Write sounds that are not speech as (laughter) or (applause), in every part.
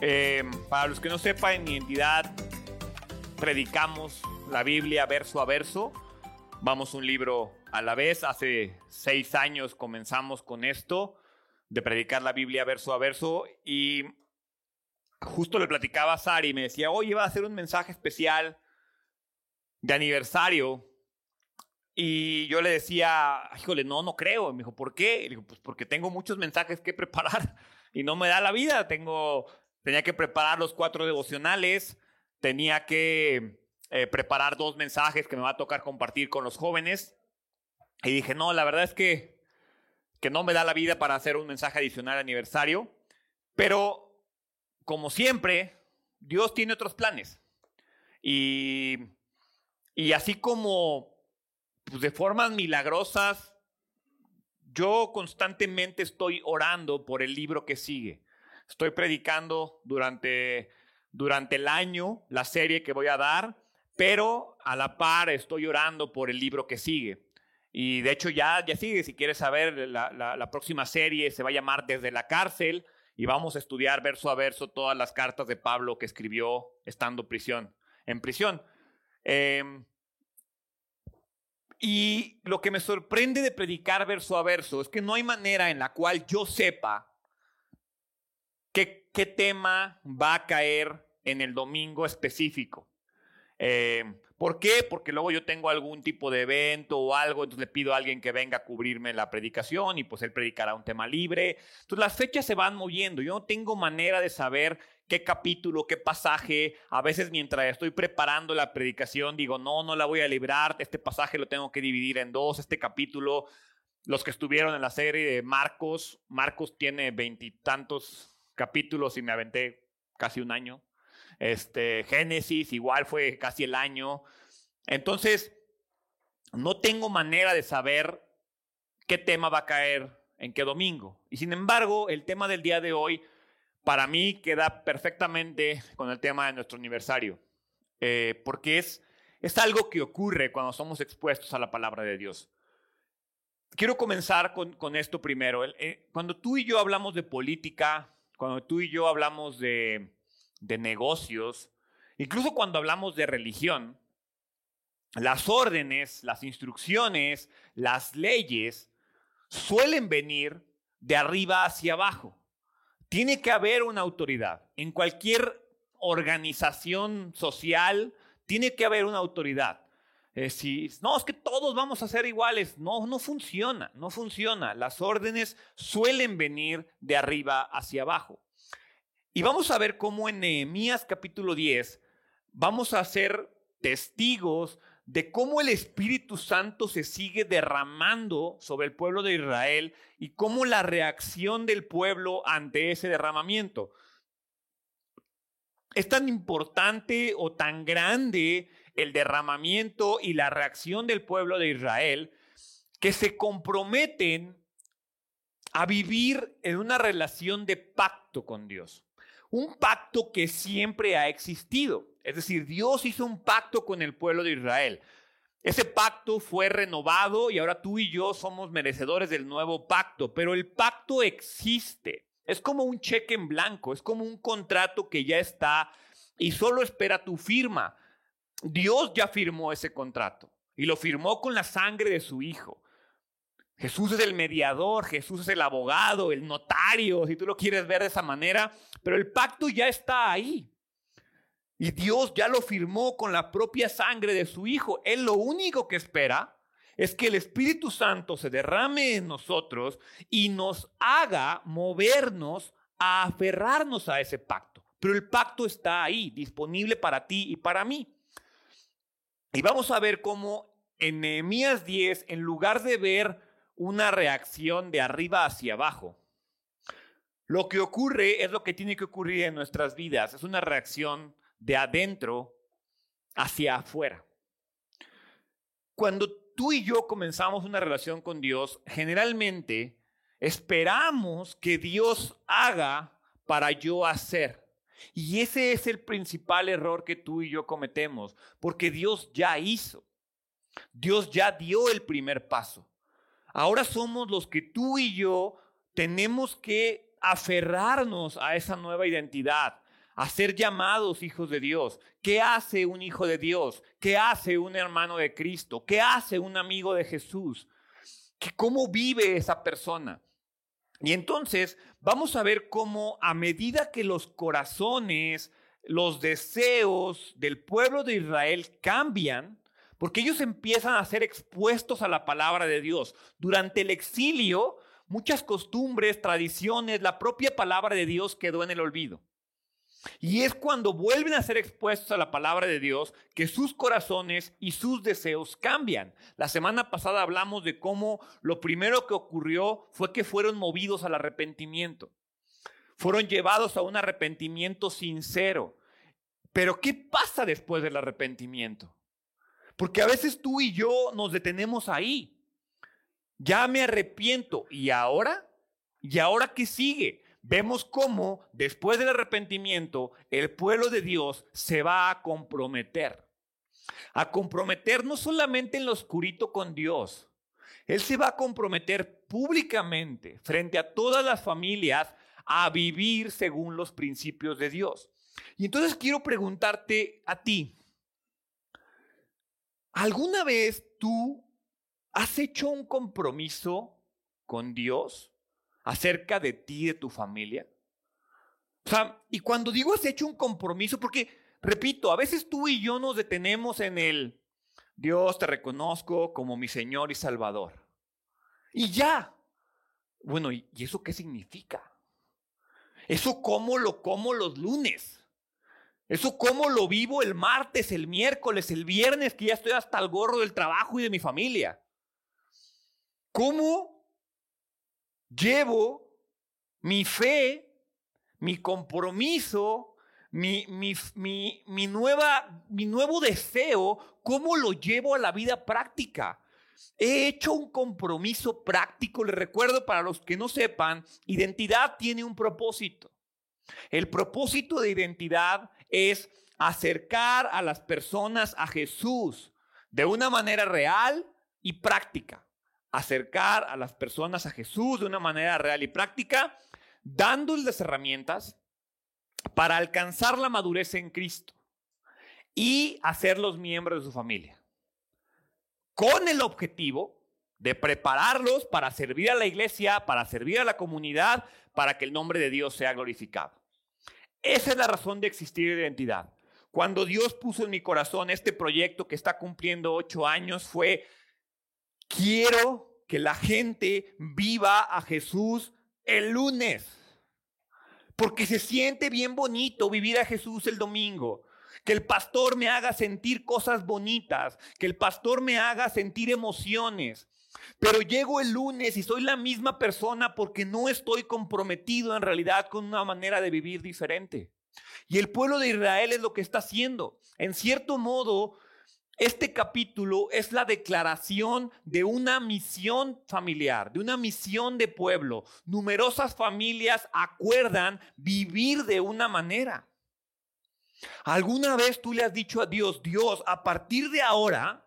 Eh, para los que no sepan, en mi entidad predicamos la Biblia verso a verso. Vamos un libro a la vez. Hace seis años comenzamos con esto, de predicar la Biblia verso a verso. Y justo le platicaba a Sari y me decía, oye, va a hacer un mensaje especial de aniversario. Y yo le decía, híjole, no, no creo. Y me dijo, ¿por qué? Y le digo, pues porque tengo muchos mensajes que preparar (laughs) y no me da la vida. Tengo, tenía que preparar los cuatro devocionales, tenía que eh, preparar dos mensajes que me va a tocar compartir con los jóvenes. Y dije, no, la verdad es que, que no me da la vida para hacer un mensaje adicional aniversario. Pero, como siempre, Dios tiene otros planes. Y, y así como pues de formas milagrosas, yo constantemente estoy orando por el libro que sigue. Estoy predicando durante, durante el año la serie que voy a dar, pero a la par estoy orando por el libro que sigue. Y de hecho ya, ya sigue, si quieres saber, la, la, próxima serie se va a llamar Desde la cárcel y vamos a estudiar verso a verso todas las cartas de Pablo que escribió estando prisión, en prisión. Eh, y lo que me sorprende de predicar verso a verso es que no hay manera en la cual yo sepa qué, qué tema va a caer en el domingo específico. Eh, ¿Por qué? Porque luego yo tengo algún tipo de evento o algo, entonces le pido a alguien que venga a cubrirme la predicación y pues él predicará un tema libre. Entonces las fechas se van moviendo. Yo no tengo manera de saber qué capítulo, qué pasaje. A veces mientras estoy preparando la predicación digo, no, no la voy a librar. Este pasaje lo tengo que dividir en dos. Este capítulo, los que estuvieron en la serie de Marcos, Marcos tiene veintitantos capítulos y me aventé casi un año. Este, Génesis igual fue casi el año. Entonces, no tengo manera de saber qué tema va a caer en qué domingo. Y sin embargo, el tema del día de hoy para mí queda perfectamente con el tema de nuestro aniversario, eh, porque es, es algo que ocurre cuando somos expuestos a la palabra de Dios. Quiero comenzar con, con esto primero. Eh, cuando tú y yo hablamos de política, cuando tú y yo hablamos de, de negocios, incluso cuando hablamos de religión, las órdenes, las instrucciones, las leyes suelen venir de arriba hacia abajo. Tiene que haber una autoridad. En cualquier organización social tiene que haber una autoridad. Eh, si, no, es que todos vamos a ser iguales. No, no funciona, no funciona. Las órdenes suelen venir de arriba hacia abajo. Y vamos a ver cómo en Nehemías capítulo 10 vamos a ser testigos de cómo el Espíritu Santo se sigue derramando sobre el pueblo de Israel y cómo la reacción del pueblo ante ese derramamiento. Es tan importante o tan grande el derramamiento y la reacción del pueblo de Israel que se comprometen a vivir en una relación de pacto con Dios un pacto que siempre ha existido. Es decir, Dios hizo un pacto con el pueblo de Israel. Ese pacto fue renovado y ahora tú y yo somos merecedores del nuevo pacto, pero el pacto existe. Es como un cheque en blanco, es como un contrato que ya está y solo espera tu firma. Dios ya firmó ese contrato y lo firmó con la sangre de su Hijo. Jesús es el mediador, Jesús es el abogado, el notario, si tú lo quieres ver de esa manera, pero el pacto ya está ahí. Y Dios ya lo firmó con la propia sangre de su Hijo. Él lo único que espera es que el Espíritu Santo se derrame en nosotros y nos haga movernos a aferrarnos a ese pacto. Pero el pacto está ahí, disponible para ti y para mí. Y vamos a ver cómo en Nehemías 10, en lugar de ver una reacción de arriba hacia abajo. Lo que ocurre es lo que tiene que ocurrir en nuestras vidas, es una reacción de adentro hacia afuera. Cuando tú y yo comenzamos una relación con Dios, generalmente esperamos que Dios haga para yo hacer. Y ese es el principal error que tú y yo cometemos, porque Dios ya hizo. Dios ya dio el primer paso. Ahora somos los que tú y yo tenemos que aferrarnos a esa nueva identidad, a ser llamados hijos de Dios. ¿Qué hace un hijo de Dios? ¿Qué hace un hermano de Cristo? ¿Qué hace un amigo de Jesús? ¿Cómo vive esa persona? Y entonces vamos a ver cómo a medida que los corazones, los deseos del pueblo de Israel cambian, porque ellos empiezan a ser expuestos a la palabra de Dios. Durante el exilio, muchas costumbres, tradiciones, la propia palabra de Dios quedó en el olvido. Y es cuando vuelven a ser expuestos a la palabra de Dios que sus corazones y sus deseos cambian. La semana pasada hablamos de cómo lo primero que ocurrió fue que fueron movidos al arrepentimiento. Fueron llevados a un arrepentimiento sincero. Pero ¿qué pasa después del arrepentimiento? Porque a veces tú y yo nos detenemos ahí. Ya me arrepiento. ¿Y ahora? ¿Y ahora qué sigue? Vemos cómo después del arrepentimiento el pueblo de Dios se va a comprometer. A comprometer no solamente en lo oscurito con Dios. Él se va a comprometer públicamente frente a todas las familias a vivir según los principios de Dios. Y entonces quiero preguntarte a ti, ¿Alguna vez tú has hecho un compromiso con Dios acerca de ti de tu familia? O sea, y cuando digo has hecho un compromiso, porque, repito, a veces tú y yo nos detenemos en el, Dios te reconozco como mi Señor y Salvador. Y ya. Bueno, ¿y eso qué significa? Eso cómo lo como los lunes. Eso cómo lo vivo el martes, el miércoles, el viernes, que ya estoy hasta el gorro del trabajo y de mi familia. ¿Cómo llevo mi fe, mi compromiso, mi, mi, mi, nueva, mi nuevo deseo, cómo lo llevo a la vida práctica? He hecho un compromiso práctico, les recuerdo para los que no sepan, identidad tiene un propósito. El propósito de identidad es acercar a las personas a Jesús de una manera real y práctica. Acercar a las personas a Jesús de una manera real y práctica, dándoles herramientas para alcanzar la madurez en Cristo y hacerlos miembros de su familia. Con el objetivo de prepararlos para servir a la iglesia, para servir a la comunidad, para que el nombre de Dios sea glorificado. Esa es la razón de existir de identidad. Cuando Dios puso en mi corazón este proyecto que está cumpliendo ocho años fue, quiero que la gente viva a Jesús el lunes. Porque se siente bien bonito vivir a Jesús el domingo. Que el pastor me haga sentir cosas bonitas. Que el pastor me haga sentir emociones. Pero llego el lunes y soy la misma persona porque no estoy comprometido en realidad con una manera de vivir diferente. Y el pueblo de Israel es lo que está haciendo. En cierto modo, este capítulo es la declaración de una misión familiar, de una misión de pueblo. Numerosas familias acuerdan vivir de una manera. ¿Alguna vez tú le has dicho a Dios, Dios, a partir de ahora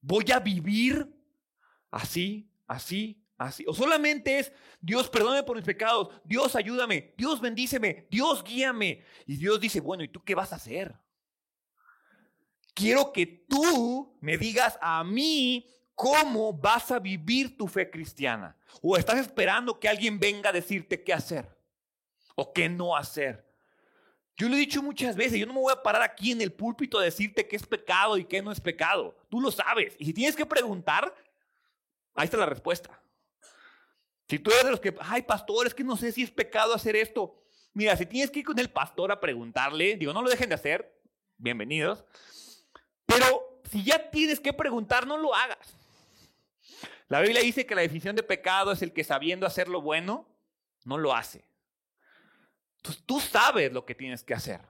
voy a vivir así, así, así. O solamente es, Dios, perdóname por mis pecados, Dios, ayúdame, Dios, bendíceme, Dios, guíame. Y Dios dice, bueno, ¿y tú qué vas a hacer? Quiero que tú me digas a mí cómo vas a vivir tu fe cristiana. O estás esperando que alguien venga a decirte qué hacer o qué no hacer. Yo lo he dicho muchas veces, yo no me voy a parar aquí en el púlpito a decirte qué es pecado y qué no es pecado. Tú lo sabes. Y si tienes que preguntar, Ahí está la respuesta. Si tú eres de los que, ay, pastor, es que no sé si es pecado hacer esto. Mira, si tienes que ir con el pastor a preguntarle, digo, no lo dejen de hacer, bienvenidos. Pero si ya tienes que preguntar, no lo hagas. La Biblia dice que la definición de pecado es el que sabiendo hacer lo bueno, no lo hace. Entonces tú sabes lo que tienes que hacer.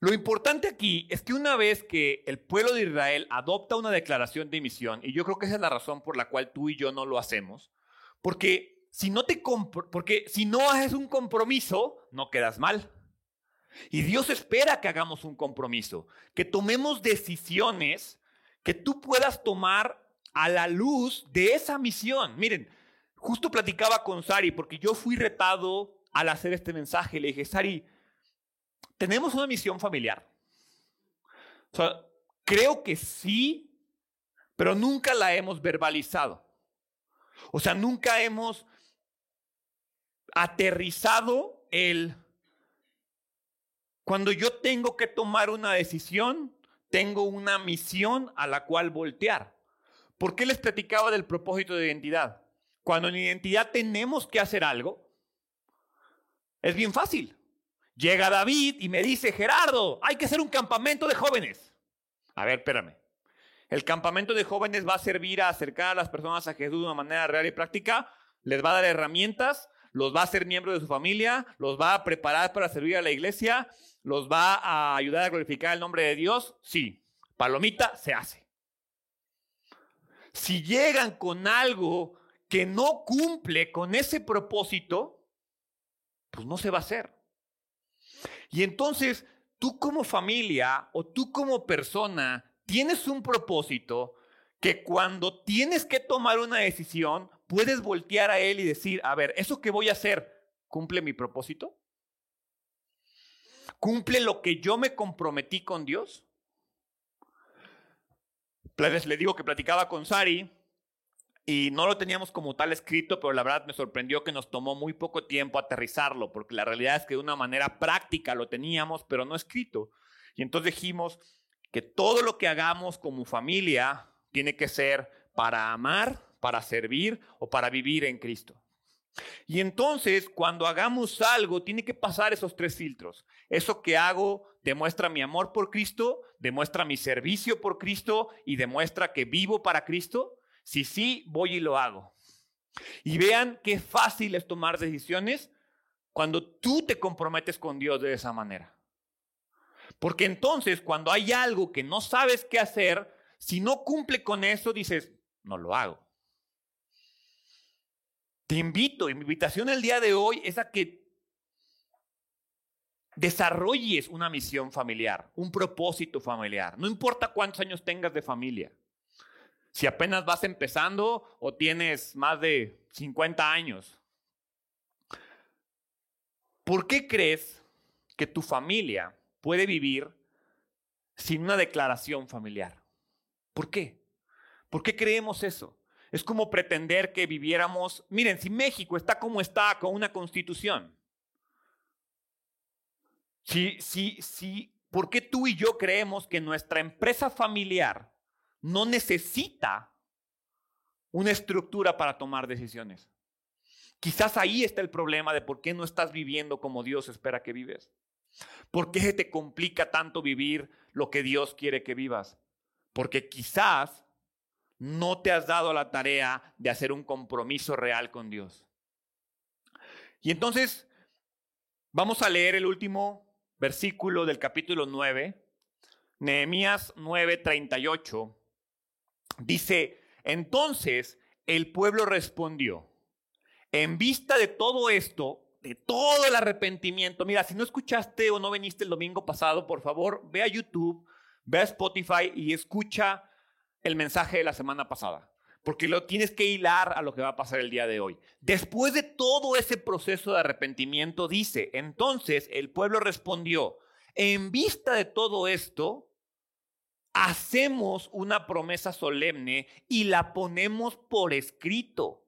Lo importante aquí es que una vez que el pueblo de Israel adopta una declaración de misión, y yo creo que esa es la razón por la cual tú y yo no lo hacemos, porque si no te porque si no haces un compromiso, no quedas mal. Y Dios espera que hagamos un compromiso, que tomemos decisiones que tú puedas tomar a la luz de esa misión. Miren, justo platicaba con Sari porque yo fui retado al hacer este mensaje. Le dije, Sari, tenemos una misión familiar. O sea, creo que sí, pero nunca la hemos verbalizado. O sea, nunca hemos aterrizado el... Cuando yo tengo que tomar una decisión, tengo una misión a la cual voltear. ¿Por qué les platicaba del propósito de identidad? Cuando en identidad tenemos que hacer algo, es bien fácil. Llega David y me dice, Gerardo, hay que hacer un campamento de jóvenes. A ver, espérame. El campamento de jóvenes va a servir a acercar a las personas a Jesús de una manera real y práctica, les va a dar herramientas, los va a hacer miembros de su familia, los va a preparar para servir a la iglesia, los va a ayudar a glorificar el nombre de Dios. Sí, palomita se hace. Si llegan con algo que no cumple con ese propósito, pues no se va a hacer. Y entonces, tú como familia o tú como persona tienes un propósito que cuando tienes que tomar una decisión, puedes voltear a él y decir, a ver, ¿eso que voy a hacer cumple mi propósito? ¿Cumple lo que yo me comprometí con Dios? Le digo que platicaba con Sari y no lo teníamos como tal escrito, pero la verdad me sorprendió que nos tomó muy poco tiempo aterrizarlo, porque la realidad es que de una manera práctica lo teníamos, pero no escrito. Y entonces dijimos que todo lo que hagamos como familia tiene que ser para amar, para servir o para vivir en Cristo. Y entonces, cuando hagamos algo, tiene que pasar esos tres filtros. Eso que hago demuestra mi amor por Cristo, demuestra mi servicio por Cristo y demuestra que vivo para Cristo. Si sí, voy y lo hago. Y vean qué fácil es tomar decisiones cuando tú te comprometes con Dios de esa manera. Porque entonces cuando hay algo que no sabes qué hacer, si no cumple con eso, dices, no lo hago. Te invito, mi invitación el día de hoy es a que desarrolles una misión familiar, un propósito familiar. No importa cuántos años tengas de familia. Si apenas vas empezando o tienes más de 50 años. ¿Por qué crees que tu familia puede vivir sin una declaración familiar? ¿Por qué? ¿Por qué creemos eso? Es como pretender que viviéramos, miren, si México está como está con una constitución, si, si, si, ¿por qué tú y yo creemos que nuestra empresa familiar no necesita una estructura para tomar decisiones. Quizás ahí está el problema de por qué no estás viviendo como Dios espera que vives. ¿Por qué te complica tanto vivir lo que Dios quiere que vivas? Porque quizás no te has dado la tarea de hacer un compromiso real con Dios. Y entonces vamos a leer el último versículo del capítulo 9, Nehemías 9:38 Dice, entonces el pueblo respondió, en vista de todo esto, de todo el arrepentimiento, mira, si no escuchaste o no viniste el domingo pasado, por favor, ve a YouTube, ve a Spotify y escucha el mensaje de la semana pasada, porque lo tienes que hilar a lo que va a pasar el día de hoy. Después de todo ese proceso de arrepentimiento, dice, entonces el pueblo respondió, en vista de todo esto, hacemos una promesa solemne y la ponemos por escrito.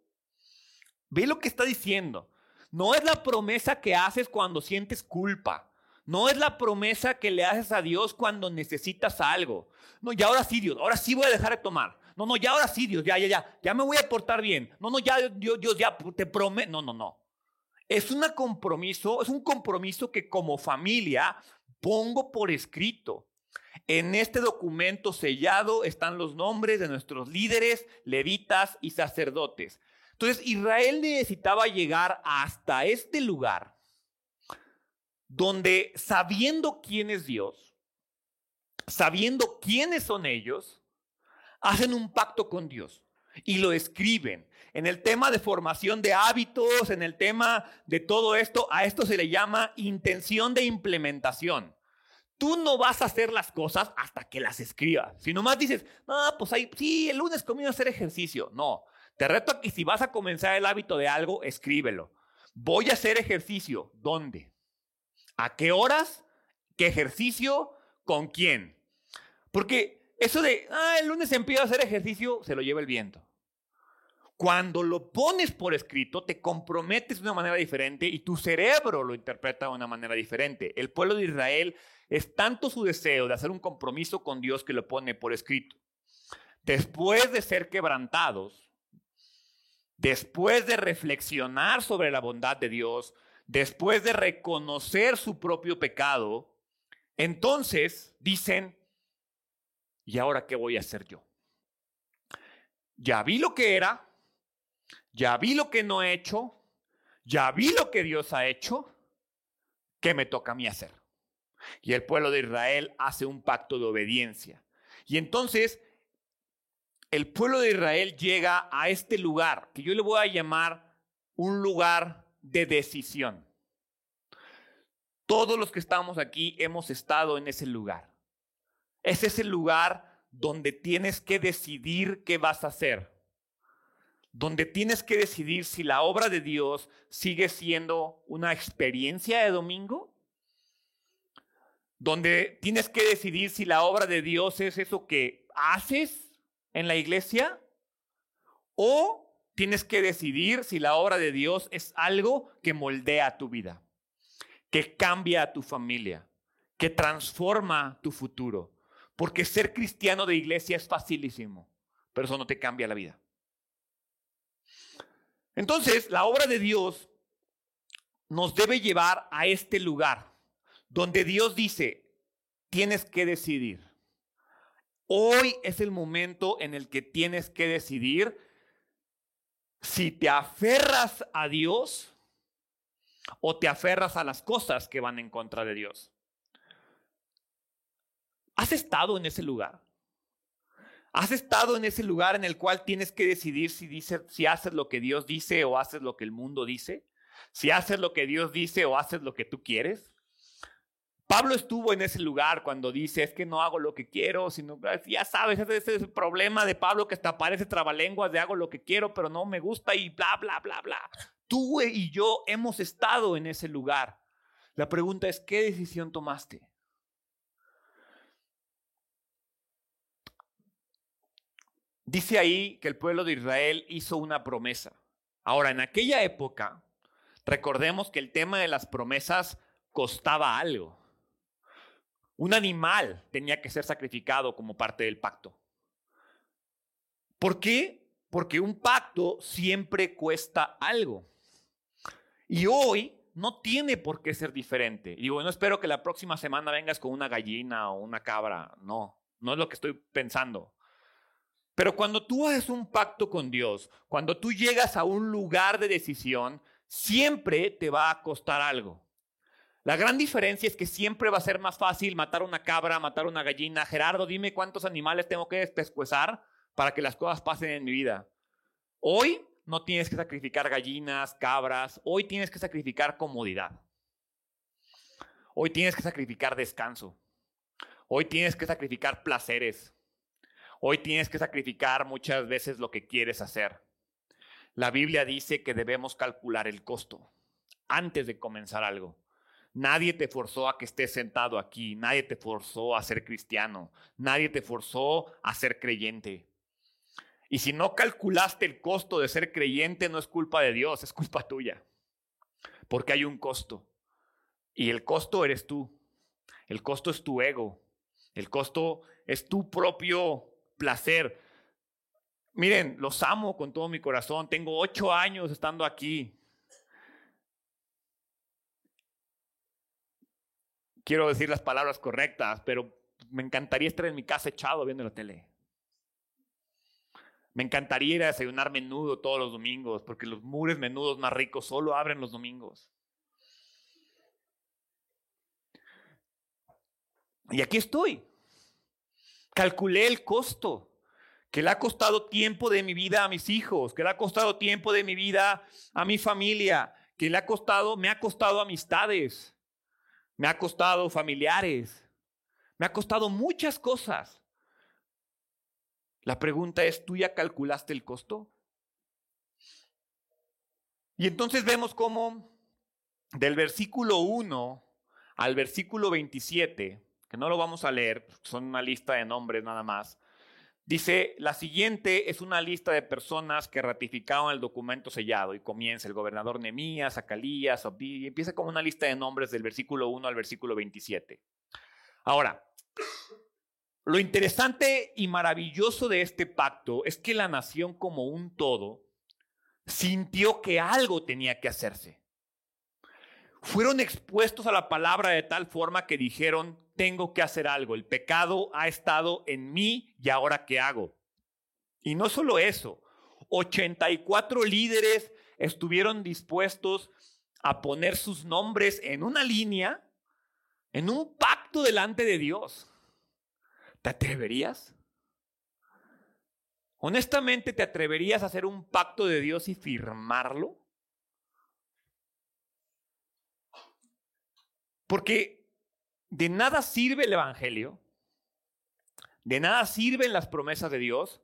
Ve lo que está diciendo. No es la promesa que haces cuando sientes culpa. No es la promesa que le haces a Dios cuando necesitas algo. No, ya ahora sí, Dios, ahora sí voy a dejar de tomar. No, no, ya ahora sí, Dios, ya, ya, ya, ya me voy a portar bien. No, no, ya, Dios, Dios ya te prometo. No, no, no. Es un compromiso, es un compromiso que como familia pongo por escrito. En este documento sellado están los nombres de nuestros líderes, levitas y sacerdotes. Entonces Israel necesitaba llegar hasta este lugar donde sabiendo quién es Dios, sabiendo quiénes son ellos, hacen un pacto con Dios y lo escriben. En el tema de formación de hábitos, en el tema de todo esto, a esto se le llama intención de implementación. Tú no vas a hacer las cosas hasta que las escribas. Si nomás dices, no, pues ahí, sí, el lunes comienzo a hacer ejercicio. No, te reto a que si vas a comenzar el hábito de algo, escríbelo. Voy a hacer ejercicio. ¿Dónde? ¿A qué horas? ¿Qué ejercicio? ¿Con quién? Porque eso de, ah, el lunes empiezo a hacer ejercicio, se lo lleva el viento. Cuando lo pones por escrito, te comprometes de una manera diferente y tu cerebro lo interpreta de una manera diferente. El pueblo de Israel es tanto su deseo de hacer un compromiso con Dios que lo pone por escrito. Después de ser quebrantados, después de reflexionar sobre la bondad de Dios, después de reconocer su propio pecado, entonces dicen, ¿y ahora qué voy a hacer yo? Ya vi lo que era, ya vi lo que no he hecho, ya vi lo que Dios ha hecho, ¿qué me toca a mí hacer? Y el pueblo de Israel hace un pacto de obediencia. Y entonces el pueblo de Israel llega a este lugar que yo le voy a llamar un lugar de decisión. Todos los que estamos aquí hemos estado en ese lugar. Es ese lugar donde tienes que decidir qué vas a hacer donde tienes que decidir si la obra de Dios sigue siendo una experiencia de domingo, donde tienes que decidir si la obra de Dios es eso que haces en la iglesia, o tienes que decidir si la obra de Dios es algo que moldea tu vida, que cambia a tu familia, que transforma tu futuro. Porque ser cristiano de iglesia es facilísimo, pero eso no te cambia la vida. Entonces, la obra de Dios nos debe llevar a este lugar donde Dios dice, tienes que decidir. Hoy es el momento en el que tienes que decidir si te aferras a Dios o te aferras a las cosas que van en contra de Dios. ¿Has estado en ese lugar? ¿Has estado en ese lugar en el cual tienes que decidir si, dice, si haces lo que Dios dice o haces lo que el mundo dice? Si haces lo que Dios dice o haces lo que tú quieres. Pablo estuvo en ese lugar cuando dice, es que no hago lo que quiero, sino, ya sabes, ese es el problema de Pablo que hasta parece trabalenguas de hago lo que quiero, pero no me gusta y bla, bla, bla, bla. Tú y yo hemos estado en ese lugar. La pregunta es, ¿qué decisión tomaste? Dice ahí que el pueblo de Israel hizo una promesa. Ahora, en aquella época, recordemos que el tema de las promesas costaba algo. Un animal tenía que ser sacrificado como parte del pacto. ¿Por qué? Porque un pacto siempre cuesta algo. Y hoy no tiene por qué ser diferente. Y digo, no espero que la próxima semana vengas con una gallina o una cabra. No, no es lo que estoy pensando. Pero cuando tú haces un pacto con Dios, cuando tú llegas a un lugar de decisión, siempre te va a costar algo. La gran diferencia es que siempre va a ser más fácil matar una cabra, matar una gallina. Gerardo, dime cuántos animales tengo que despescuezar para que las cosas pasen en mi vida. Hoy no tienes que sacrificar gallinas, cabras, hoy tienes que sacrificar comodidad. Hoy tienes que sacrificar descanso. Hoy tienes que sacrificar placeres. Hoy tienes que sacrificar muchas veces lo que quieres hacer. La Biblia dice que debemos calcular el costo antes de comenzar algo. Nadie te forzó a que estés sentado aquí, nadie te forzó a ser cristiano, nadie te forzó a ser creyente. Y si no calculaste el costo de ser creyente, no es culpa de Dios, es culpa tuya. Porque hay un costo. Y el costo eres tú. El costo es tu ego. El costo es tu propio placer. Miren, los amo con todo mi corazón. Tengo ocho años estando aquí. Quiero decir las palabras correctas, pero me encantaría estar en mi casa echado viendo la tele. Me encantaría ir a desayunar menudo todos los domingos, porque los mures menudos más ricos solo abren los domingos. Y aquí estoy. Calculé el costo que le ha costado tiempo de mi vida a mis hijos, que le ha costado tiempo de mi vida a mi familia, que le ha costado, me ha costado amistades, me ha costado familiares, me ha costado muchas cosas. La pregunta es, ¿tú ya calculaste el costo? Y entonces vemos cómo del versículo 1 al versículo 27, que no lo vamos a leer, son una lista de nombres nada más, dice, la siguiente es una lista de personas que ratificaron el documento sellado y comienza el gobernador Nemías, Acalías, y empieza como una lista de nombres del versículo 1 al versículo 27. Ahora, lo interesante y maravilloso de este pacto es que la nación como un todo sintió que algo tenía que hacerse. Fueron expuestos a la palabra de tal forma que dijeron, tengo que hacer algo, el pecado ha estado en mí y ahora qué hago. Y no solo eso, 84 líderes estuvieron dispuestos a poner sus nombres en una línea, en un pacto delante de Dios. ¿Te atreverías? Honestamente, ¿te atreverías a hacer un pacto de Dios y firmarlo? Porque de nada sirve el Evangelio, de nada sirven las promesas de Dios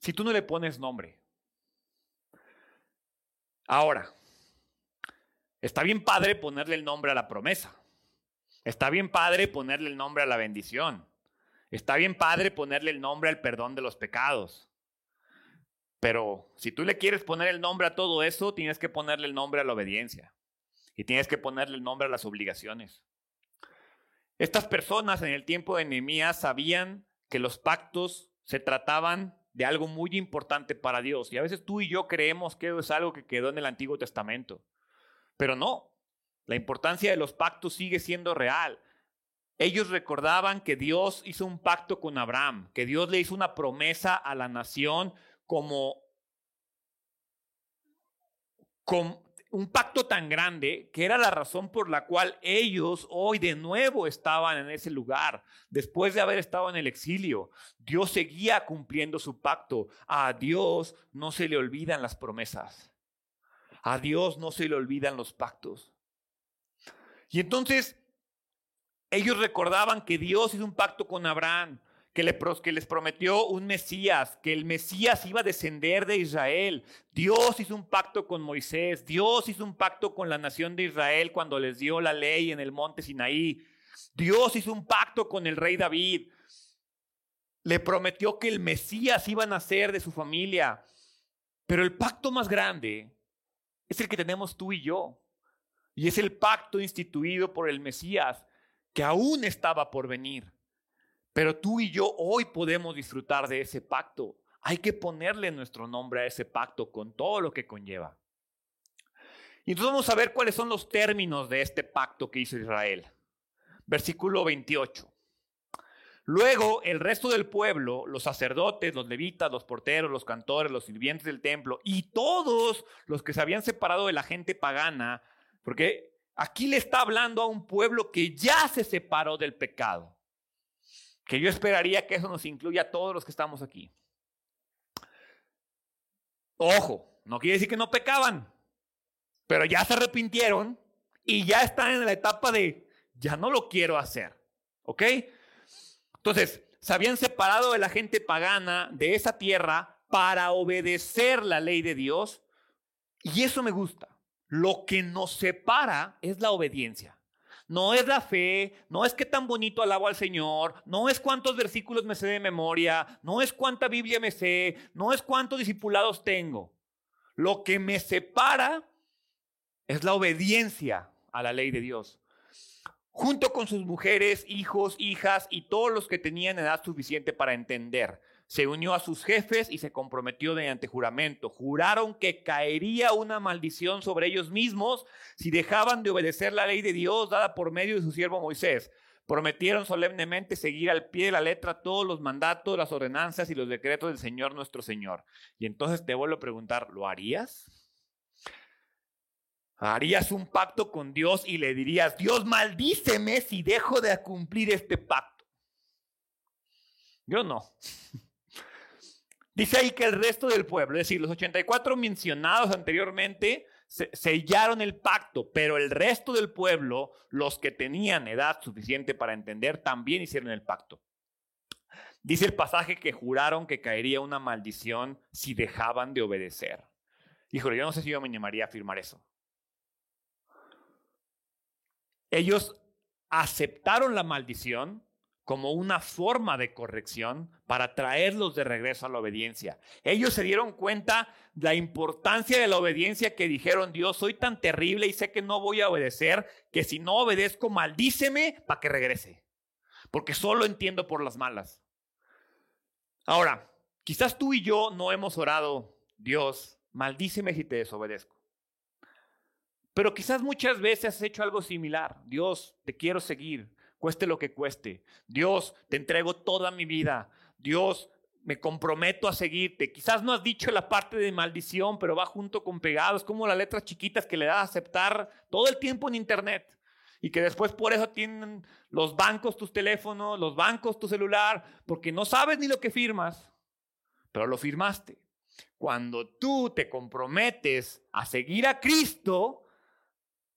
si tú no le pones nombre. Ahora, está bien padre ponerle el nombre a la promesa. Está bien padre ponerle el nombre a la bendición. Está bien padre ponerle el nombre al perdón de los pecados. Pero si tú le quieres poner el nombre a todo eso, tienes que ponerle el nombre a la obediencia. Y tienes que ponerle el nombre a las obligaciones. Estas personas en el tiempo de Nehemías sabían que los pactos se trataban de algo muy importante para Dios. Y a veces tú y yo creemos que es algo que quedó en el Antiguo Testamento. Pero no, la importancia de los pactos sigue siendo real. Ellos recordaban que Dios hizo un pacto con Abraham, que Dios le hizo una promesa a la nación como, un pacto tan grande que era la razón por la cual ellos hoy de nuevo estaban en ese lugar, después de haber estado en el exilio. Dios seguía cumpliendo su pacto. A Dios no se le olvidan las promesas. A Dios no se le olvidan los pactos. Y entonces ellos recordaban que Dios hizo un pacto con Abraham, que, les prometió un Mesías, que el Mesías iba a descender de Israel. Dios hizo un pacto con Moisés, Dios hizo un pacto con la nación de Israel cuando les dio la ley en el monte Sinaí. Dios hizo un pacto con el rey David. Le prometió que el Mesías iba a nacer de su familia. Pero el pacto más grande es el que tenemos tú y yo. Y es el pacto instituido por el Mesías que aún estaba por venir. Pero tú y yo hoy podemos disfrutar de ese pacto. Hay que ponerle nuestro nombre a ese pacto con todo lo que conlleva. Y entonces vamos a ver cuáles son los términos de este pacto que hizo Israel. Versículo 28. Luego el resto del pueblo, los sacerdotes, los levitas, los porteros, los cantores, los sirvientes del templo y todos los que se habían separado de la gente pagana porque aquí le está hablando a un pueblo que ya se separó del pecado. Que yo esperaría que eso nos incluya a todos los que estamos aquí. Ojo, no quiere decir que no pecaban, pero ya se arrepintieron y ya están en la etapa de, ya no lo quiero hacer. ¿Ok? Entonces, se habían separado de la gente pagana de esa tierra para obedecer la ley de Dios y eso me gusta. Lo que nos separa es la obediencia. No es la fe, no es qué tan bonito alabo al Señor, no es cuántos versículos me sé de memoria, no es cuánta Biblia me sé, no es cuántos discipulados tengo. Lo que me separa es la obediencia a la ley de Dios. Junto con sus mujeres, hijos, hijas y todos los que tenían edad suficiente para entender se unió a sus jefes y se comprometió mediante juramento. Juraron que caería una maldición sobre ellos mismos si dejaban de obedecer la ley de Dios dada por medio de su siervo Moisés. Prometieron solemnemente seguir al pie de la letra todos los mandatos, las ordenanzas y los decretos del Señor nuestro Señor. Y entonces te vuelvo a preguntar, ¿lo harías? ¿Harías un pacto con Dios y le dirías, Dios maldíceme si dejo de cumplir este pacto? Yo no. Dice ahí que el resto del pueblo, es decir, los 84 mencionados anteriormente, sellaron el pacto, pero el resto del pueblo, los que tenían edad suficiente para entender, también hicieron el pacto. Dice el pasaje que juraron que caería una maldición si dejaban de obedecer. Híjole, yo no sé si yo me animaría a firmar eso. Ellos aceptaron la maldición como una forma de corrección para traerlos de regreso a la obediencia. Ellos se dieron cuenta de la importancia de la obediencia que dijeron, Dios, soy tan terrible y sé que no voy a obedecer, que si no obedezco, maldíceme para que regrese, porque solo entiendo por las malas. Ahora, quizás tú y yo no hemos orado, Dios, maldíceme si te desobedezco. Pero quizás muchas veces has hecho algo similar. Dios, te quiero seguir, cueste lo que cueste. Dios, te entrego toda mi vida. Dios, me comprometo a seguirte. Quizás no has dicho la parte de maldición, pero va junto con pegados, como las letras chiquitas que le das a aceptar todo el tiempo en internet. Y que después por eso tienen los bancos tus teléfonos, los bancos tu celular, porque no sabes ni lo que firmas, pero lo firmaste. Cuando tú te comprometes a seguir a Cristo,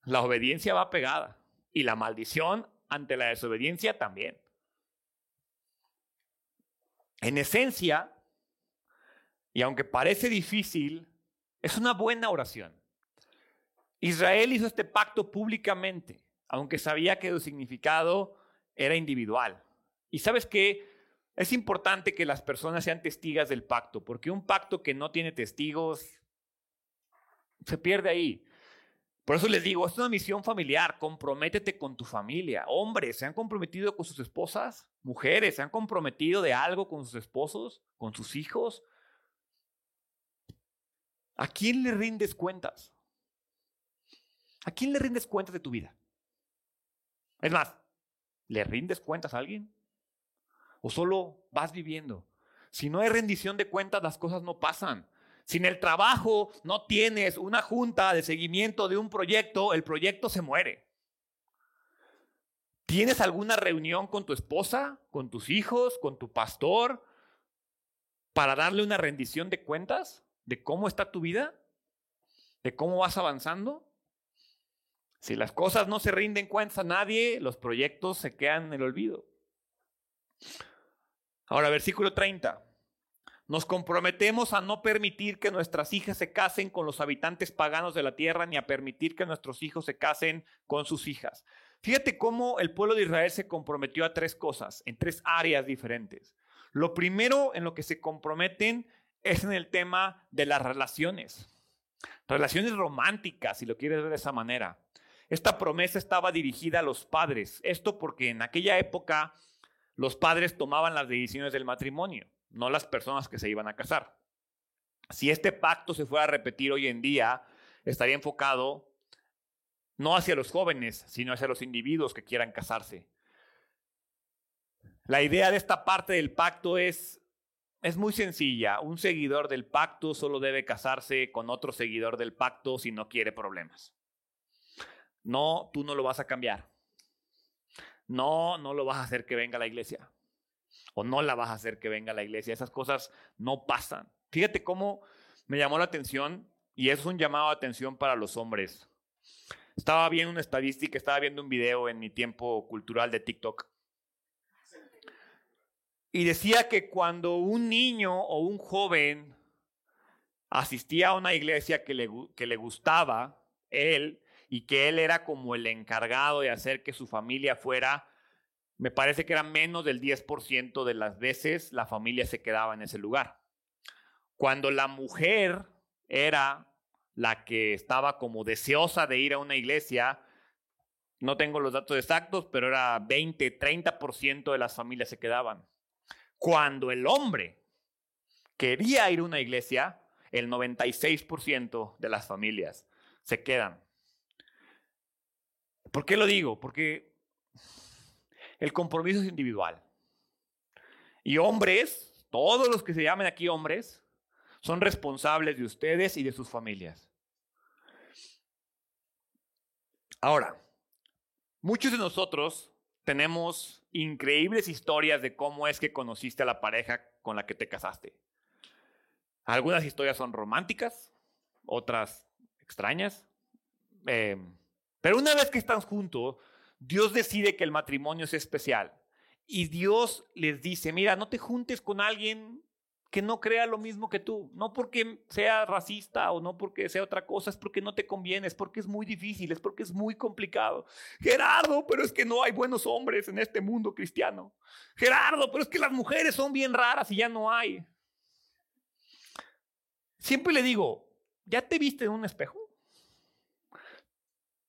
la obediencia va pegada y la maldición ante la desobediencia también. En esencia, y aunque parece difícil, es una buena oración. Israel hizo este pacto públicamente, aunque sabía que su significado era individual. Y sabes que es importante que las personas sean testigas del pacto, porque un pacto que no tiene testigos se pierde ahí. Por eso les digo, es una misión familiar, comprométete con tu familia. Hombres, ¿se han comprometido con sus esposas? Mujeres, ¿se han comprometido de algo con sus esposos? ¿Con sus hijos? ¿A quién le rindes cuentas? ¿A quién le rindes cuentas de tu vida? Es más, ¿le rindes cuentas a alguien? ¿O solo vas viviendo? Si no hay rendición de cuentas, las cosas no pasan. Si en el trabajo no tienes una junta de seguimiento de un proyecto, el proyecto se muere. ¿Tienes alguna reunión con tu esposa, con tus hijos, con tu pastor, para darle una rendición de cuentas de cómo está tu vida? ¿De cómo vas avanzando? Si las cosas no se rinden cuentas a nadie, los proyectos se quedan en el olvido. Ahora, versículo 30. Nos comprometemos a no permitir que nuestras hijas se casen con los habitantes paganos de la tierra, ni a permitir que nuestros hijos se casen con sus hijas. Fíjate cómo el pueblo de Israel se comprometió a tres cosas, en tres áreas diferentes. Lo primero en lo que se comprometen es en el tema de las relaciones. Relaciones románticas, si lo quieres ver de esa manera. Esta promesa estaba dirigida a los padres. Esto porque en aquella época los padres tomaban las decisiones del matrimonio no las personas que se iban a casar. Si este pacto se fuera a repetir hoy en día, estaría enfocado no hacia los jóvenes, sino hacia los individuos que quieran casarse. La idea de esta parte del pacto es, es muy sencilla. Un seguidor del pacto solo debe casarse con otro seguidor del pacto si no quiere problemas. No, tú no lo vas a cambiar. No, no lo vas a hacer que venga a la iglesia o no la vas a hacer que venga a la iglesia. Esas cosas no pasan. Fíjate cómo me llamó la atención y es un llamado de atención para los hombres. Estaba viendo una estadística, estaba viendo un video en mi tiempo cultural de TikTok. Y decía que cuando un niño o un joven asistía a una iglesia que le, que le gustaba, él, y que él era como el encargado de hacer que su familia fuera me parece que era menos del 10% de las veces la familia se quedaba en ese lugar. Cuando la mujer era la que estaba como deseosa de ir a una iglesia, no tengo los datos exactos, pero era 20, 30% de las familias se quedaban. Cuando el hombre quería ir a una iglesia, el 96% de las familias se quedan. ¿Por qué lo digo? Porque el compromiso es individual. Y hombres, todos los que se llamen aquí hombres, son responsables de ustedes y de sus familias. Ahora, muchos de nosotros tenemos increíbles historias de cómo es que conociste a la pareja con la que te casaste. Algunas historias son románticas, otras extrañas. Eh, pero una vez que están juntos, Dios decide que el matrimonio es especial. Y Dios les dice, mira, no te juntes con alguien que no crea lo mismo que tú. No porque sea racista o no porque sea otra cosa, es porque no te conviene, es porque es muy difícil, es porque es muy complicado. Gerardo, pero es que no hay buenos hombres en este mundo cristiano. Gerardo, pero es que las mujeres son bien raras y ya no hay. Siempre le digo, ¿ya te viste en un espejo?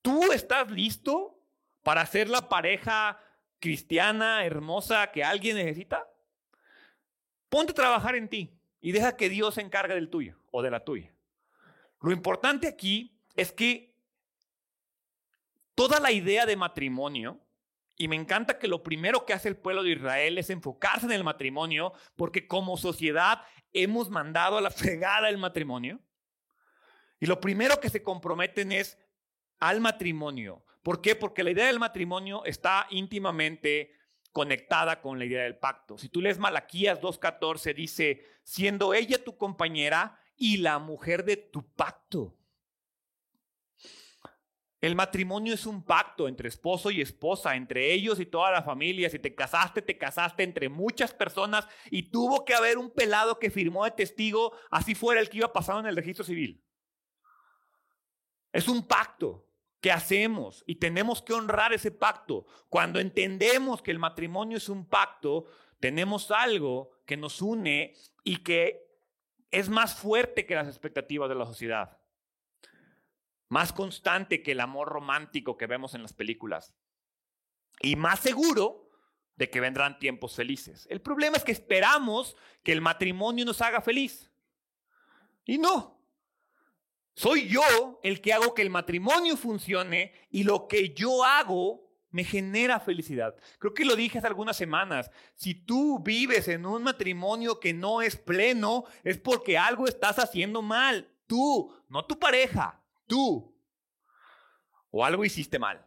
¿Tú estás listo para ser la pareja cristiana, hermosa que alguien necesita? Ponte a trabajar en ti y deja que Dios se encargue del tuyo o de la tuya. Lo importante aquí es que toda la idea de matrimonio, y me encanta que lo primero que hace el pueblo de Israel es enfocarse en el matrimonio, porque como sociedad hemos mandado a la (laughs) fregada el matrimonio. Y lo primero que se comprometen es al matrimonio. ¿Por qué? Porque la idea del matrimonio está íntimamente conectada con la idea del pacto. Si tú lees Malaquías 2.14, dice, siendo ella tu compañera y la mujer de tu pacto. El matrimonio es un pacto entre esposo y esposa, entre ellos y toda la familia. Si te casaste, te casaste entre muchas personas y tuvo que haber un pelado que firmó de testigo, así fuera el que iba pasando en el registro civil. Es un pacto que hacemos y tenemos que honrar ese pacto. Cuando entendemos que el matrimonio es un pacto, tenemos algo que nos une y que es más fuerte que las expectativas de la sociedad. Más constante que el amor romántico que vemos en las películas. Y más seguro de que vendrán tiempos felices. El problema es que esperamos que el matrimonio nos haga feliz. Y no, soy yo el que hago que el matrimonio funcione y lo que yo hago me genera felicidad. Creo que lo dije hace algunas semanas. Si tú vives en un matrimonio que no es pleno, es porque algo estás haciendo mal. Tú, no tu pareja, tú. O algo hiciste mal.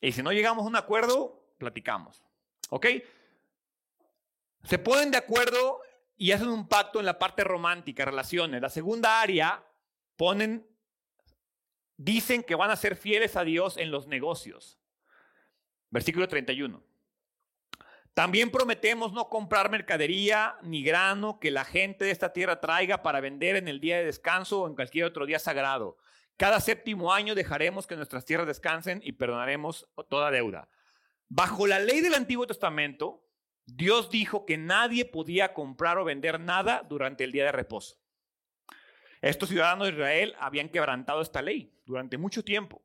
Y si no llegamos a un acuerdo, platicamos. ¿Ok? Se ponen de acuerdo y hacen un pacto en la parte romántica, relaciones. La segunda área dicen que van a ser fieles a Dios en los negocios. Versículo 31. También prometemos no comprar mercadería ni grano que la gente de esta tierra traiga para vender en el día de descanso o en cualquier otro día sagrado. Cada séptimo año dejaremos que nuestras tierras descansen y perdonaremos toda deuda. Bajo la ley del Antiguo Testamento, Dios dijo que nadie podía comprar o vender nada durante el día de reposo. Estos ciudadanos de Israel habían quebrantado esta ley durante mucho tiempo.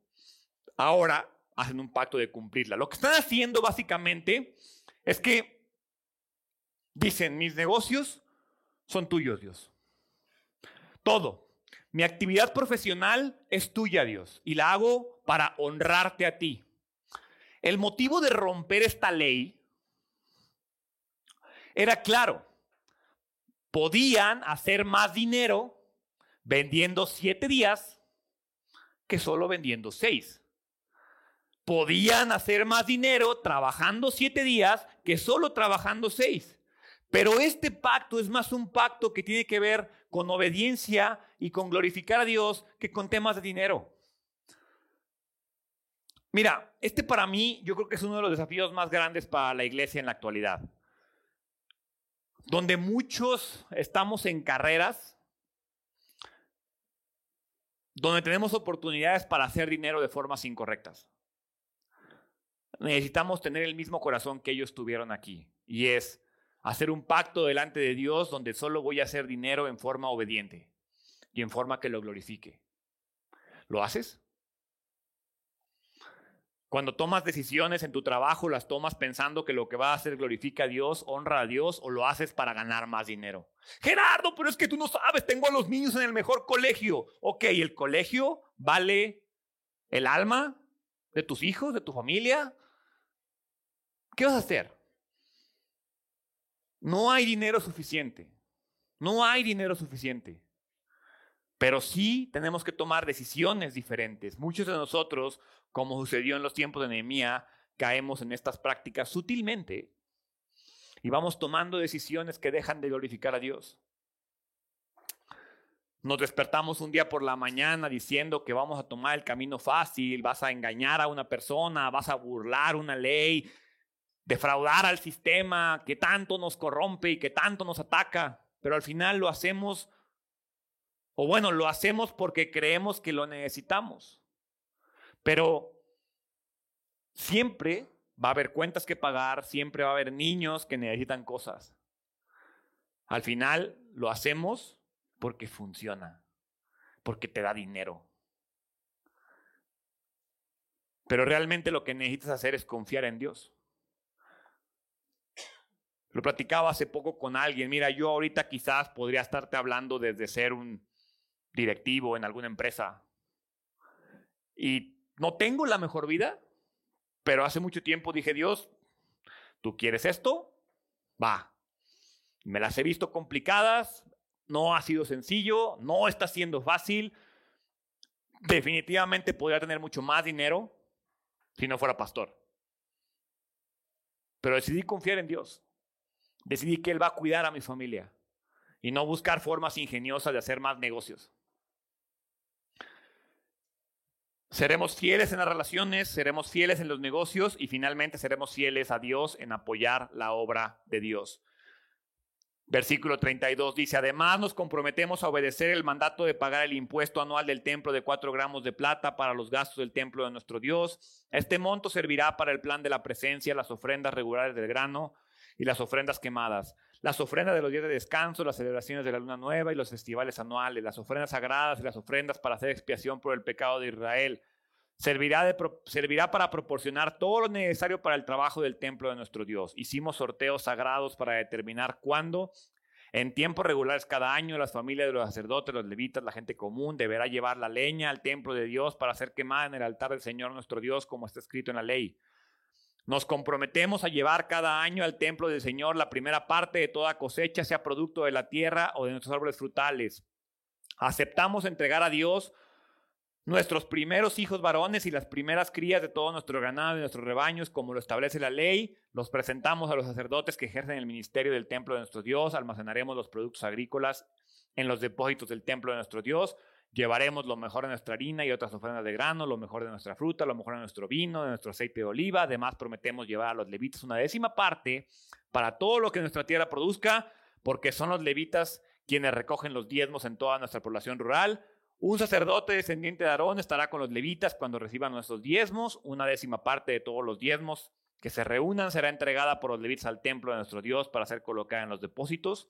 Ahora hacen un pacto de cumplirla. Lo que están haciendo básicamente es que dicen, mis negocios son tuyos, Dios. Todo. Mi actividad profesional es tuya, Dios, y la hago para honrarte a ti. El motivo de romper esta ley era claro. Podían hacer más dinero vendiendo siete días que solo vendiendo seis. Podían hacer más dinero trabajando siete días que solo trabajando seis. Pero este pacto es más un pacto que tiene que ver con obediencia y con glorificar a Dios que con temas de dinero. Mira, este para mí yo creo que es uno de los desafíos más grandes para la iglesia en la actualidad. Donde muchos estamos en carreras donde tenemos oportunidades para hacer dinero de formas incorrectas. Necesitamos tener el mismo corazón que ellos tuvieron aquí, y es hacer un pacto delante de Dios donde solo voy a hacer dinero en forma obediente y en forma que lo glorifique. ¿Lo haces? Cuando tomas decisiones en tu trabajo, las tomas pensando que lo que va a hacer glorifica a Dios, honra a Dios o lo haces para ganar más dinero. Gerardo, pero es que tú no sabes, tengo a los niños en el mejor colegio. Ok, ¿el colegio vale el alma de tus hijos, de tu familia? ¿Qué vas a hacer? No hay dinero suficiente. No hay dinero suficiente. Pero sí tenemos que tomar decisiones diferentes. Muchos de nosotros, como sucedió en los tiempos de Nehemías, caemos en estas prácticas sutilmente y vamos tomando decisiones que dejan de glorificar a Dios. Nos despertamos un día por la mañana diciendo que vamos a tomar el camino fácil, vas a engañar a una persona, vas a burlar una ley. defraudar al sistema que tanto nos corrompe y que tanto nos ataca, pero al final lo hacemos, o bueno, lo hacemos porque creemos que lo necesitamos. Pero siempre va a haber cuentas que pagar, siempre va a haber niños que necesitan cosas. Al final lo hacemos porque funciona, porque te da dinero. Pero realmente lo que necesitas hacer es confiar en Dios. Lo platicaba hace poco con alguien. Mira, yo ahorita quizás podría estarte hablando desde ser un directivo en alguna empresa. Y no tengo la mejor vida, pero hace mucho tiempo dije, Dios, ¿tú quieres esto? Va. Me las he visto complicadas, no ha sido sencillo, no está siendo fácil. Definitivamente podría tener mucho más dinero si no fuera pastor. Pero decidí confiar en Dios. Decidí que Él va a cuidar a mi familia y no buscar formas ingeniosas de hacer más negocios. Seremos fieles en las relaciones, seremos fieles en los negocios y finalmente seremos fieles a Dios en apoyar la obra de Dios. Versículo 32 dice, además nos comprometemos a obedecer el mandato de pagar el impuesto anual del templo de cuatro gramos de plata para los gastos del templo de nuestro Dios. Este monto servirá para el plan de la presencia, las ofrendas regulares del grano y las ofrendas quemadas, las ofrendas de los días de descanso, las celebraciones de la luna nueva y los festivales anuales, las ofrendas sagradas y las ofrendas para hacer expiación por el pecado de Israel. Servirá, de, para proporcionar todo lo necesario para el trabajo del templo de nuestro Dios. Hicimos sorteos sagrados para determinar cuándo. En tiempos regulares cada año, las familias de los sacerdotes, los levitas, la gente común, deberá llevar la leña al templo de Dios para ser quemada en el altar del Señor nuestro Dios, como está escrito en la ley. Nos comprometemos a llevar cada año al templo del Señor la primera parte de toda cosecha, sea producto de la tierra o de nuestros árboles frutales. Aceptamos entregar a Dios nuestros primeros hijos varones y las primeras crías de todo nuestro ganado y nuestros rebaños, como lo establece la ley, los presentamos a los sacerdotes que ejercen el ministerio del templo de nuestro Dios, almacenaremos los productos agrícolas en los depósitos del templo de nuestro Dios, llevaremos lo mejor de nuestra harina y otras ofrendas de grano, lo mejor de nuestra fruta, lo mejor de nuestro vino, de nuestro aceite de oliva, además prometemos llevar a los levitas una décima parte para todo lo que nuestra tierra produzca, porque son los levitas quienes recogen los diezmos en toda nuestra población rural, un sacerdote descendiente de Aarón estará con los levitas cuando reciban nuestros diezmos. Una décima parte de todos los diezmos que se reúnan será entregada por los levitas al templo de nuestro Dios para ser colocada en los depósitos.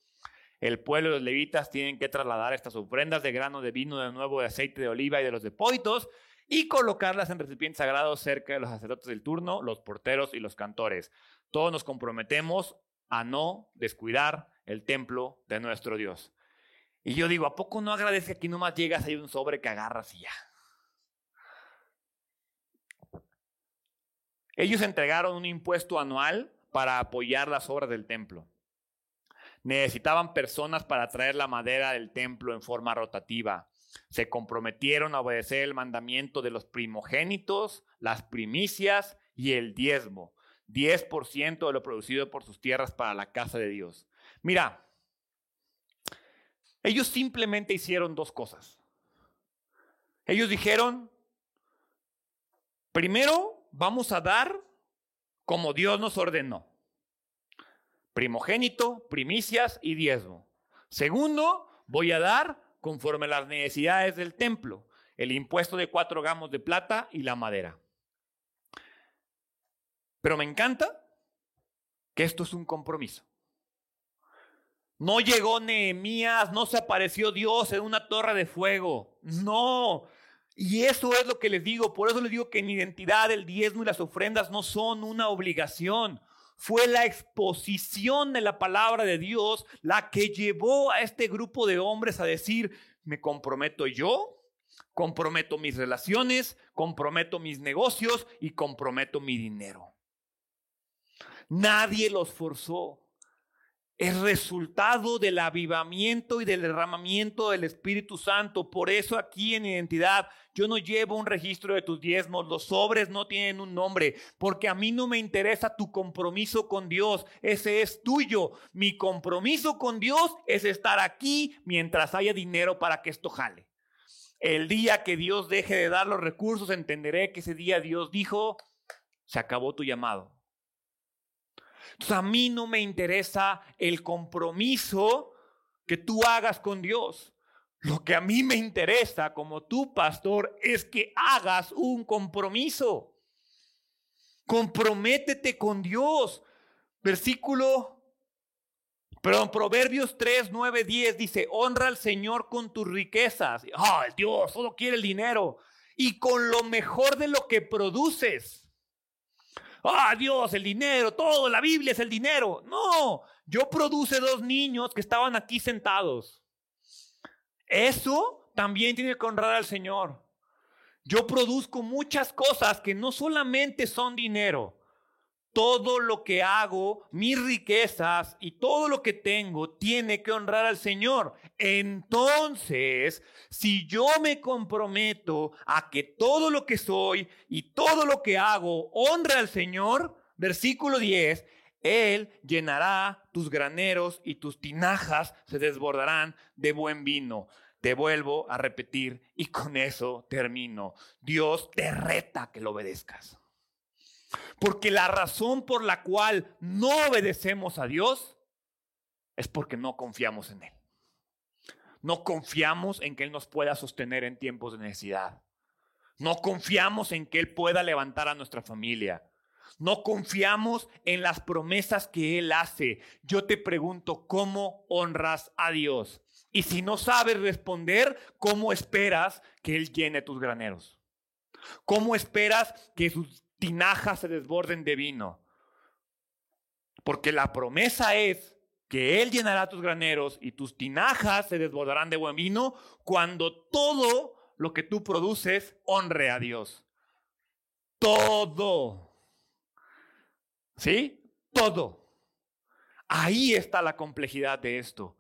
El pueblo y los levitas tienen que trasladar estas ofrendas de grano, de vino, de nuevo, de aceite de oliva y de los depósitos y colocarlas en recipientes sagrados cerca de los sacerdotes del turno, los porteros y los cantores. Todos nos comprometemos a no descuidar el templo de nuestro Dios. Y yo digo, ¿a poco no agradece que aquí nomás llegas, hay un sobre que agarras y ya? Ellos entregaron un impuesto anual para apoyar las obras del templo. Necesitaban personas para traer la madera del templo en forma rotativa. Se comprometieron a obedecer el mandamiento de los primogénitos, las primicias y el diezmo. 10% de lo producido por sus tierras para la casa de Dios. Mira, ellos simplemente hicieron dos cosas. Ellos dijeron, primero vamos a dar como Dios nos ordenó. Primogénito, primicias y diezmo. Segundo, voy a dar conforme las necesidades del templo, el impuesto de cuatro gramos de plata y la madera. Pero me encanta que esto es un compromiso. No llegó Nehemías, no se apareció Dios en una torre de fuego. No. Y eso es lo que les digo. Por eso les digo que en identidad el diezmo y las ofrendas no son una obligación. Fue la exposición de la palabra de Dios la que llevó a este grupo de hombres a decir, me comprometo yo, comprometo mis relaciones, comprometo mis negocios y comprometo mi dinero. Nadie los forzó es resultado del avivamiento y del derramamiento del Espíritu Santo. Por eso aquí en identidad yo no llevo un registro de tus diezmos, los sobres no tienen un nombre, porque a mí no me interesa tu compromiso con Dios, ese es tuyo. Mi compromiso con Dios es estar aquí mientras haya dinero para que esto jale. El día que Dios deje de dar los recursos, entenderé que ese día Dios dijo, se acabó tu llamado. Entonces a mí no me interesa el compromiso que tú hagas con Dios. Lo que a mí me interesa como tu pastor es que hagas un compromiso. Comprométete con Dios. Versículo, perdón, Proverbios 3, 9, 10 dice, honra al Señor con tus riquezas. Ah, Dios solo quiere el dinero. Y con lo mejor de lo que produces. Ah, Dios, el dinero, todo, la Biblia es el dinero. No, yo produce dos niños que estaban aquí sentados. Eso también tiene que honrar al Señor. Yo produzco muchas cosas que no solamente son dinero. Todo lo que hago, mis riquezas y todo lo que tengo tiene que honrar al Señor. Entonces, si yo me comprometo a que todo lo que soy y todo lo que hago honra al Señor, versículo 10, Él llenará tus graneros y tus tinajas se desbordarán de buen vino. Te vuelvo a repetir y con eso termino. Dios te reta que lo obedezcas. Porque la razón por la cual no obedecemos a Dios es porque no confiamos en Él. No confiamos en que Él nos pueda sostener en tiempos de necesidad. No confiamos en que Él pueda levantar a nuestra familia. No confiamos en las promesas que Él hace. Yo te pregunto, ¿cómo honras a Dios? Y si no sabes responder, ¿cómo esperas que Él llene tus graneros? ¿Cómo esperas que sus tinajas se desborden de vino? Porque la promesa es que Él llenará tus graneros y tus tinajas se desbordarán de buen vino cuando todo lo que tú produces honre a Dios. Todo. ¿Sí? Todo. Ahí está la complejidad de esto.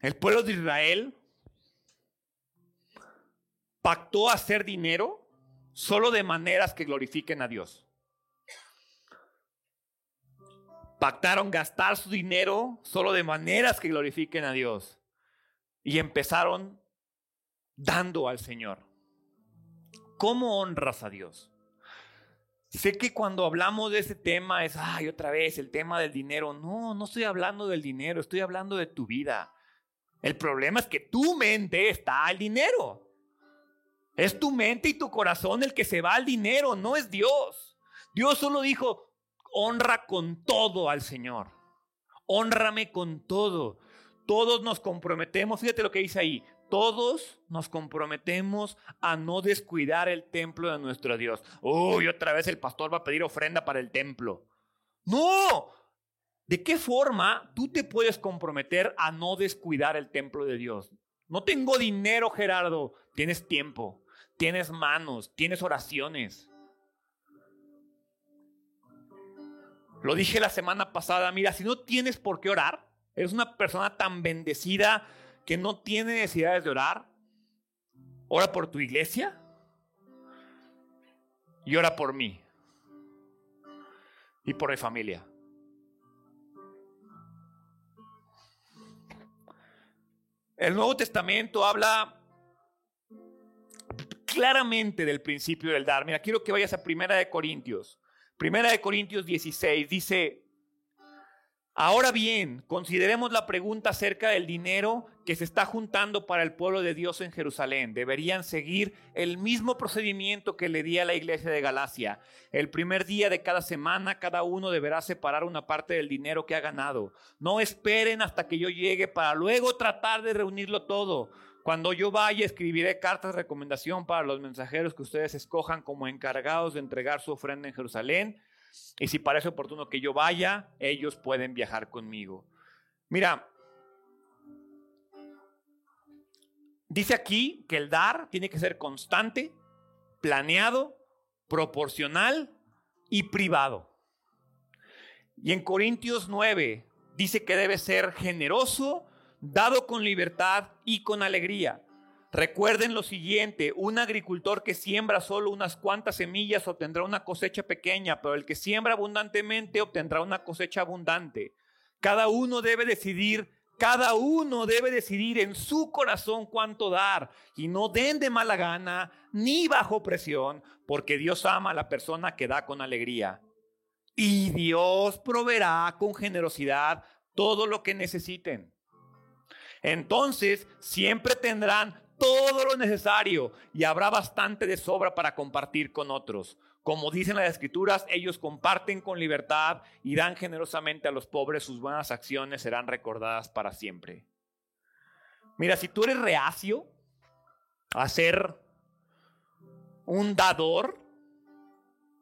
El pueblo de Israel pactó hacer dinero solo de maneras que glorifiquen a Dios. Pactaron gastar su dinero solo de maneras que glorifiquen a Dios. Y empezaron dando al Señor. ¿Cómo honras a Dios? Sé que cuando hablamos de ese tema es, ay, otra vez, el tema del dinero. No, no estoy hablando del dinero, estoy hablando de tu vida. El problema es que tu mente está al dinero. Es tu mente y tu corazón el que se va al dinero, no es Dios. Dios solo dijo, honra con todo al Señor. Honrame con todo. Todos nos comprometemos, fíjate lo que dice ahí, todos nos comprometemos a no descuidar el templo de nuestro Dios. Uy, otra vez el pastor va a pedir ofrenda para el templo. No, ¿De qué forma tú te puedes comprometer a no descuidar el templo de Dios? No tengo dinero, Gerardo. Tienes tiempo, tienes manos, tienes oraciones. Lo dije la semana pasada, mira, si no tienes por qué orar, eres una persona tan bendecida que no tiene necesidades de orar, ora por tu iglesia y ora por mí y por mi familia. El Nuevo Testamento habla claramente del principio del dar. Mira, quiero que vayas a Primera de Corintios. Primera de Corintios 16 dice, Ahora bien, consideremos la pregunta acerca del dinero que se está juntando para el pueblo de Dios en Jerusalén. Deberían seguir el mismo procedimiento que le di a la iglesia de Galacia. El primer día de cada semana, cada uno deberá separar una parte del dinero que ha ganado. No esperen hasta que yo llegue para luego tratar de reunirlo todo. Cuando yo vaya, escribiré cartas de recomendación para los mensajeros que ustedes escojan como encargados de entregar su ofrenda en Jerusalén y si parece oportuno que yo vaya, ellos pueden viajar conmigo. Mira, dice aquí que el dar tiene que ser constante, planeado, proporcional y privado. Y en Corintios 9 dice que debe ser generoso, dado con libertad y con alegría. Recuerden lo siguiente, un agricultor que siembra solo unas cuantas semillas obtendrá una cosecha pequeña, pero el que siembra abundantemente obtendrá una cosecha abundante. Cada uno debe decidir Cada uno debe decidir en su corazón cuánto dar y no den de mala gana ni bajo presión, porque Dios ama a la persona que da con alegría. Y Dios proveerá con generosidad todo lo que necesiten. Entonces siempre tendrán todo lo necesario y habrá bastante de sobra para compartir con otros. Como dicen las escrituras, ellos comparten con libertad y dan generosamente a los pobres, sus buenas acciones serán recordadas para siempre. Mira, si tú eres reacio a ser un dador,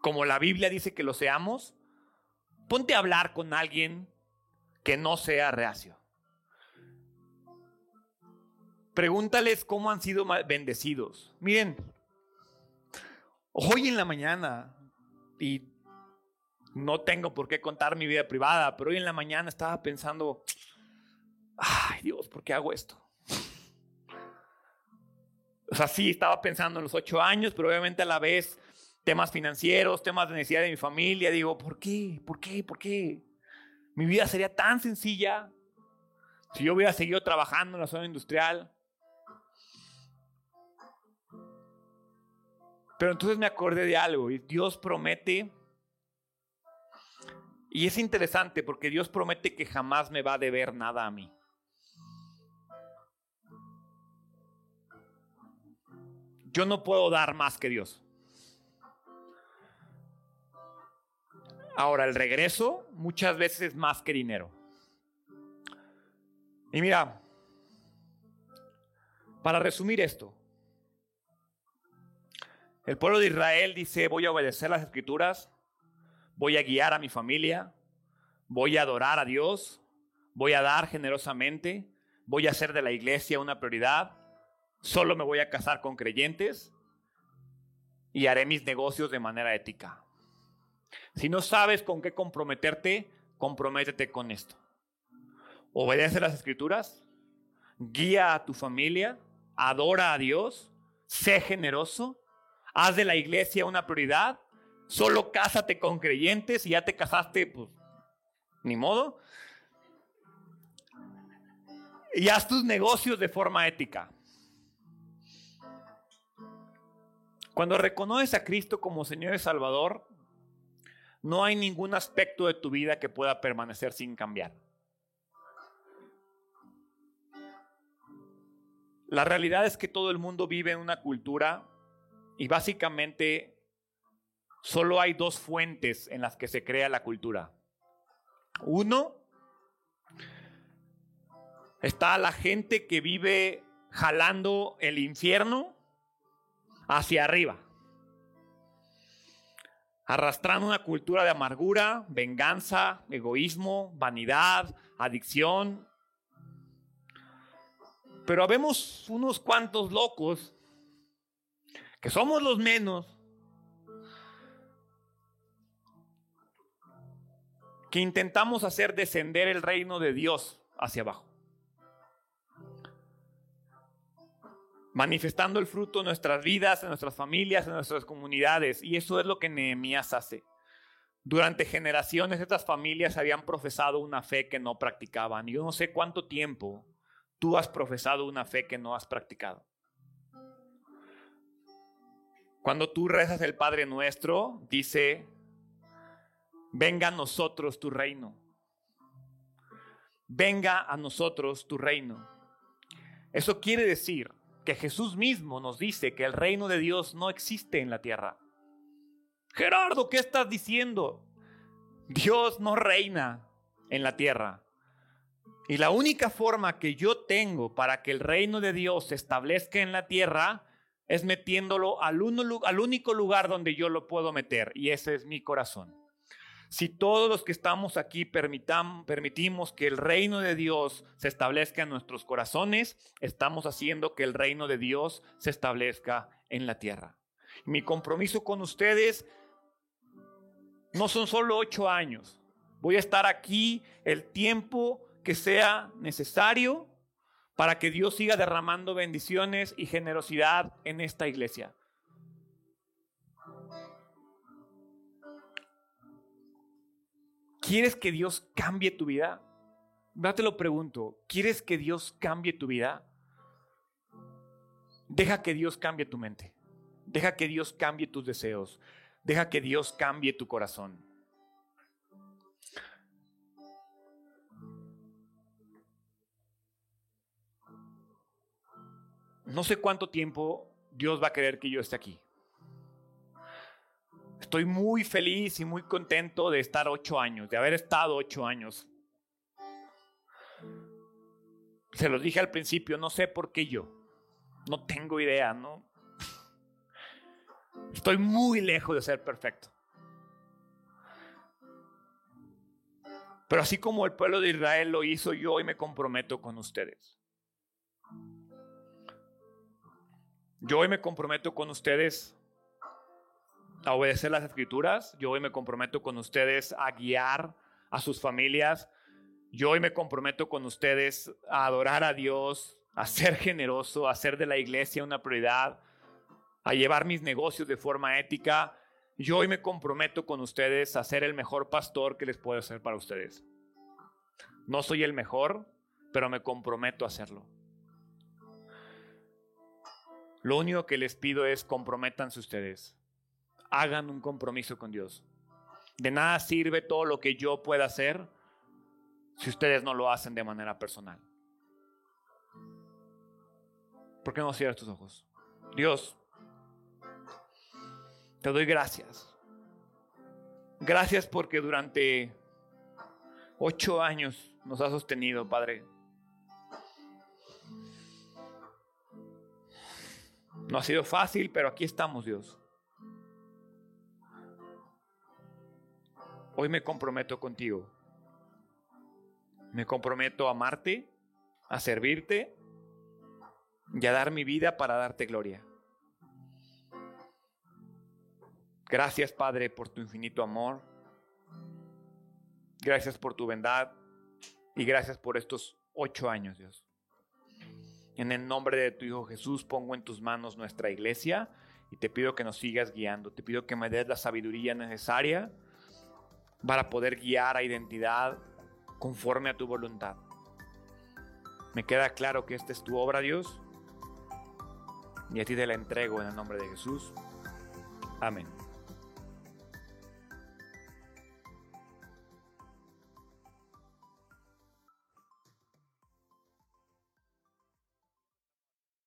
como la Biblia dice que lo seamos, ponte a hablar con alguien que no sea reacio. Pregúntales cómo han sido bendecidos. Miren, hoy en la mañana, y no tengo por qué contar mi vida privada, pero hoy en la mañana estaba pensando, ay Dios, ¿por qué hago esto? O sea, sí, estaba pensando en los ocho años, pero obviamente a la vez temas financieros, temas de necesidad de mi familia. Digo, ¿por qué? ¿Por qué? ¿Por qué? Mi vida sería tan sencilla si yo hubiera seguido trabajando en la zona industrial. Pero entonces me acordé de algo y Dios promete, y es interesante porque Dios promete que jamás me va a deber nada a mí. Yo no puedo dar más que Dios. Ahora, el regreso muchas veces es más que dinero. Y mira, para resumir esto, el pueblo de Israel dice, voy a obedecer las escrituras, voy a guiar a mi familia, voy a adorar a Dios, voy a dar generosamente, voy a hacer de la iglesia una prioridad, solo me voy a casar con creyentes y haré mis negocios de manera ética. Si no sabes con qué comprometerte, comprométete con esto. Obedece las escrituras, guía a tu familia, adora a Dios, sé generoso haz de la iglesia una prioridad, solo cásate con creyentes y ya te casaste, pues ni modo. Y haz tus negocios de forma ética. Cuando reconoces a Cristo como Señor y Salvador, no hay ningún aspecto de tu vida que pueda permanecer sin cambiar. La realidad es que todo el mundo vive en una cultura y básicamente solo hay dos fuentes en las que se crea la cultura. Uno, está la gente que vive jalando el infierno hacia arriba, arrastrando una cultura de amargura, venganza, egoísmo, vanidad, adicción. Pero habemos unos cuantos locos que somos los menos, que intentamos hacer descender el reino de Dios hacia abajo. Manifestando el fruto en nuestras vidas, en nuestras familias, en nuestras comunidades. Y eso es lo que Nehemías hace. Durante generaciones estas familias habían profesado una fe que no practicaban. Yo no sé cuánto tiempo tú has profesado una fe que no has practicado. Cuando tú rezas el Padre Nuestro, dice, venga a nosotros tu reino. Venga a nosotros tu reino. Eso quiere decir que Jesús mismo nos dice que el reino de Dios no existe en la tierra. Gerardo, ¿qué estás diciendo? Dios no reina en la tierra. Y la única forma que yo tengo para que el reino de Dios se establezca en la tierra es metiéndolo al, único lugar donde yo lo puedo meter, y ese es mi corazón. Si todos los que estamos aquí permitimos que el reino de Dios se establezca en nuestros corazones, estamos haciendo que el reino de Dios se establezca en la tierra. Mi compromiso con ustedes no son solo ocho años. Voy a estar aquí el tiempo que sea necesario para que Dios siga derramando bendiciones y generosidad en esta iglesia. ¿Quieres que Dios cambie tu vida? Ya te lo pregunto, ¿quieres que Dios cambie tu vida? Deja que Dios cambie tu mente. Deja que Dios cambie tus deseos. Deja que Dios cambie tu corazón. No sé cuánto tiempo Dios va a querer que yo esté aquí. Estoy muy feliz y muy contento de estar ocho años, de haber estado ocho años. Se los dije al principio, no sé por qué yo. No tengo idea, ¿no? Estoy muy lejos de ser perfecto. Pero así como el pueblo de Israel lo hizo, yo hoy me comprometo con ustedes. Yo hoy me comprometo con ustedes a obedecer las escrituras. Yo hoy me comprometo con ustedes a guiar a sus familias. Yo hoy me comprometo con ustedes a adorar a Dios, a ser generoso, a hacer de la iglesia una prioridad, a llevar mis negocios de forma ética. Yo hoy me comprometo con ustedes a ser el mejor pastor que les puedo hacer para ustedes. No soy el mejor, pero me comprometo a hacerlo. Lo único que les pido es comprométanse ustedes. Hagan un compromiso con Dios. De nada sirve todo lo que yo pueda hacer si ustedes no lo hacen de manera personal. ¿Por qué no cierras tus ojos? Dios, te doy gracias. Gracias porque durante ocho años nos has sostenido, Padre. No ha sido fácil, pero aquí estamos, Dios. Hoy me comprometo contigo. Me comprometo a amarte, a servirte y a dar mi vida para darte gloria. Gracias, Padre, por tu infinito amor. Gracias por tu bondad y gracias por estos ocho años, Dios. En el nombre de tu Hijo Jesús pongo en tus manos nuestra iglesia y te pido que nos sigas guiando. Te pido que me des la sabiduría necesaria para poder guiar a identidad conforme a tu voluntad. Me queda claro que esta es tu obra, Dios, y a ti te la entrego en el nombre de Jesús. Amén.